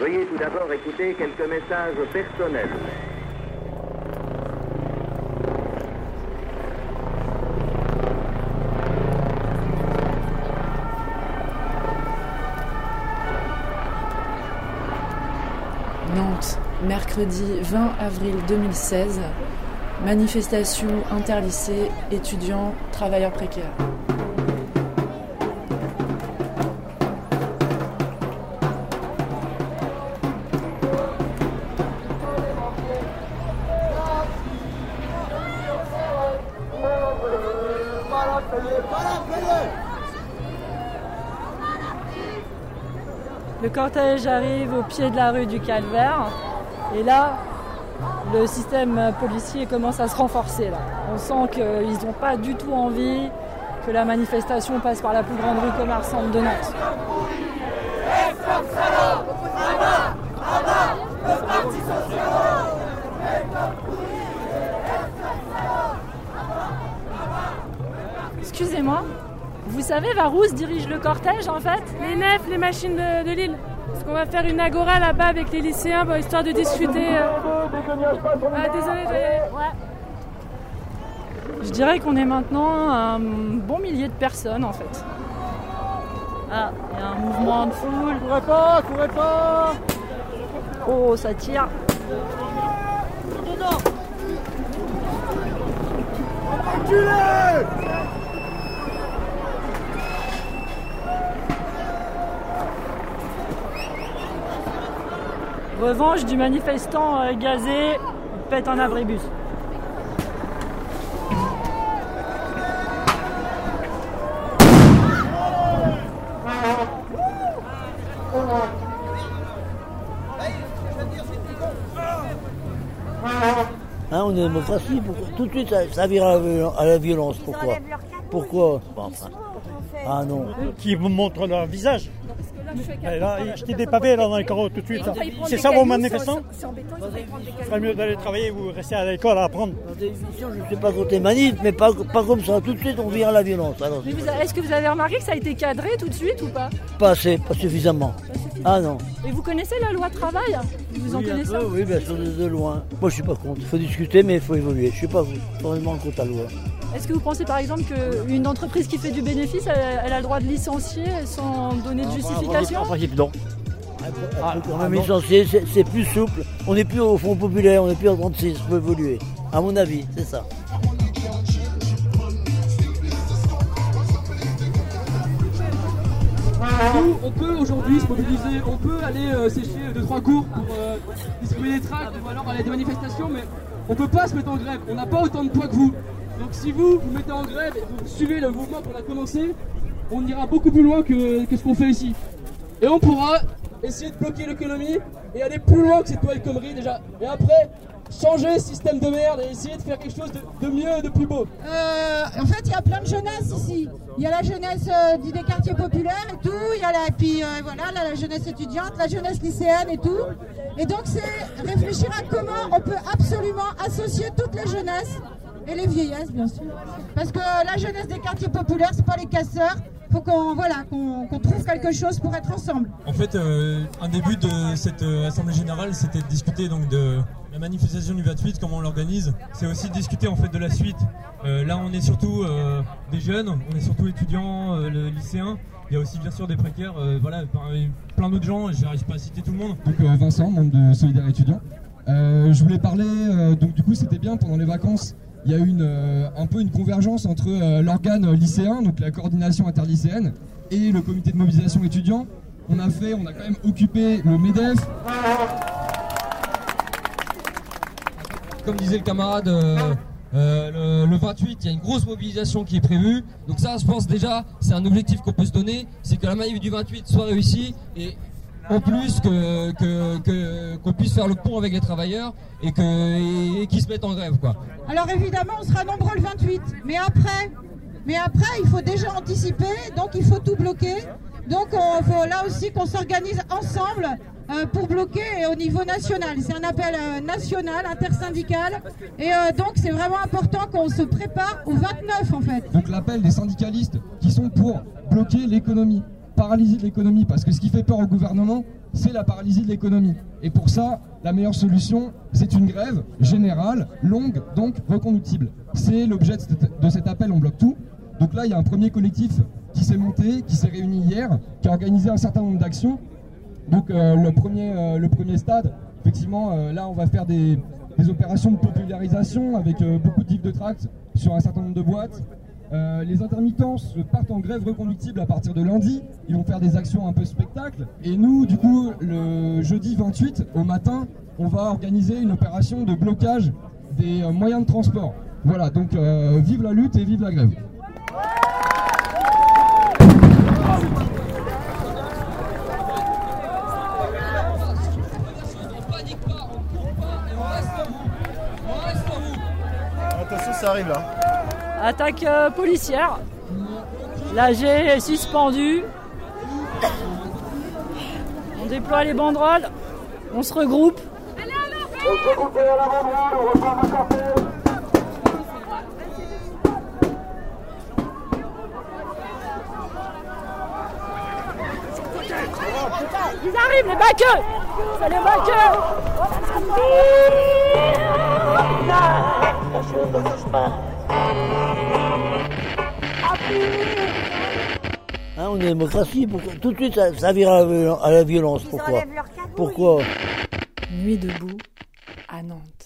Veuillez tout d'abord écouter quelques messages personnels. Nantes, mercredi 20 avril 2016. Manifestation interlycée, étudiants, travailleurs précaires. Le cortège arrive au pied de la rue du Calvaire. Et là, le système policier commence à se renforcer. On sent qu'ils n'ont pas du tout envie que la manifestation passe par la plus grande rue commerçante de Nantes. Excusez-moi, vous savez vers où se dirige le cortège en fait Les nefs, les machines de, de Lille. Parce qu'on va faire une agora là-bas avec les lycéens, bon, histoire de discuter. euh. Ah, désolé, Ouais. Je dirais qu'on est maintenant un bon millier de personnes en fait. Ah, il y a un mouvement de foule. Courez pas, courez pas Oh, ça tire. Revanche du manifestant euh, gazé, pète un abribus. Hein, on est en démocratie, pourquoi? Tout de suite ça, ça vire à la, viol- à la violence, pourquoi? Pourquoi? Bon, enfin, Ah non. Qui vous montrent leur visage? Et là, jetez des pavés là, dans les carreaux tout de suite. là. C'est ça vos manifestants Il serait mieux d'aller travailler ou rester à l'école à apprendre. Dans des émissions, je ne sais pas côté manif, mais pas, pas comme ça. Tout de suite, on vire à la violence. Est-ce que vous avez remarqué que ça a été cadré tout de suite ou pas? Pas assez, pas suffisamment. Ah non. Et vous connaissez la loi travail? Vous en oui, un connaissez peu, oui, bien sûr, de, de loin. Moi, je suis pas contre. Il faut discuter, mais il faut évoluer. Je suis pas vraiment contre la loi. Est-ce que vous pensez par exemple qu'une entreprise qui fait du bénéfice, elle, elle a le droit de licencier sans donner de justification En principe, non. Ah, quand même licencié, c'est plus souple. On n'est plus au Front populaire, on n'est plus en 36. Il faut évoluer. À mon avis, c'est ça. Nous, on peut aujourd'hui se mobiliser, on peut aller euh, sécher deux trois cours pour euh, distribuer des tracts ou alors aller à des manifestations, mais on peut pas se mettre en grève. On n'a pas autant de poids que vous. Donc si vous vous mettez en grève et vous suivez le mouvement qu'on a commencé, on ira beaucoup plus loin que, que ce qu'on fait ici. Et on pourra essayer de bloquer l'économie et aller plus loin que cette nouvelle connerie déjà. Et après, changer ce système de merde et essayer de faire quelque chose de, mieux et de plus beau. Euh, en fait, il y a plein de jeunesse ici. Il y a la jeunesse euh, des quartiers populaires et tout. Il y a la, et puis euh, voilà, là, la jeunesse étudiante, la jeunesse lycéenne et tout. Et donc, c'est réfléchir à comment on peut absolument associer toutes les jeunesses et les vieillesses, bien sûr. Parce que la jeunesse des quartiers populaires, c'est pas les casseurs. Faut qu'on voilà, qu'on trouve quelque chose pour être ensemble. En fait, euh, un début de cette euh, assemblée générale, c'était de discuter donc de la manifestation du 28, comment on l'organise. C'est aussi de discuter en fait de la suite. Euh, là, on est surtout euh, des jeunes, on est surtout étudiants, euh, le- lycéens. Il y a aussi bien sûr des précaires, euh, voilà, plein d'autres gens. Je n'arrive pas à citer tout le monde. Donc euh, Vincent, membre de Solidaire étudiant. Euh, je voulais parler, euh, donc du coup c'était bien pendant les vacances, il y a une, euh, un peu une convergence entre euh, l'organe lycéen, donc la coordination interlycéenne, et le comité de mobilisation étudiant. On a fait, on a quand même occupé le MEDEF. Comme disait le camarade, euh, le, le 28, il y a une grosse mobilisation qui est prévue. Donc ça, je pense déjà, c'est un objectif qu'on peut se donner, c'est que la manif du 28 soit réussie et en plus que que- que- qu'on puisse faire le pont avec les travailleurs et que et, qu'ils se mettent en grève quoi. Alors évidemment, on sera nombreux le 28, mais après, mais après, il faut déjà anticiper, donc il faut tout bloquer. Donc il faut là aussi qu'on s'organise ensemble euh, pour bloquer au niveau national. C'est un appel euh, national, intersyndical, et euh, donc c'est vraiment important qu'on se prépare au 29 en fait. Donc l'appel des syndicalistes qui sont pour bloquer l'économie, paralyser l'économie, parce que ce qui fait peur au gouvernement, c'est la paralysie de l'économie. Et pour ça, la meilleure solution, c'est une grève générale, longue, donc reconductible. C'est l'objet de cet appel, on bloque tout. Donc là, il y a un premier collectif qui s'est monté, qui s'est réuni hier, qui a organisé un certain nombre d'actions. Donc euh, le, premier, euh, le premier stade, effectivement, euh, là, on va faire des, opérations de popularisation avec beaucoup de livres de tracts sur un certain nombre de boîtes. Les intermittents partent en grève reconductible à partir de lundi. Ils vont faire des actions un peu spectacle. Et nous, du coup, le jeudi 28, au matin, on va organiser une opération de blocage des moyens de transport. Voilà, donc vive la lutte et vive la grève. Attention, ça arrive là. Attaque euh, policière. L'AG est suspendu. On déploie les banderoles. On se regroupe. Ils arrivent, les baqueux C'est les hein, on est démocratie, tout de suite ça, ça vire à la violence. Pourquoi Pourquoi Nuit debout à Nantes.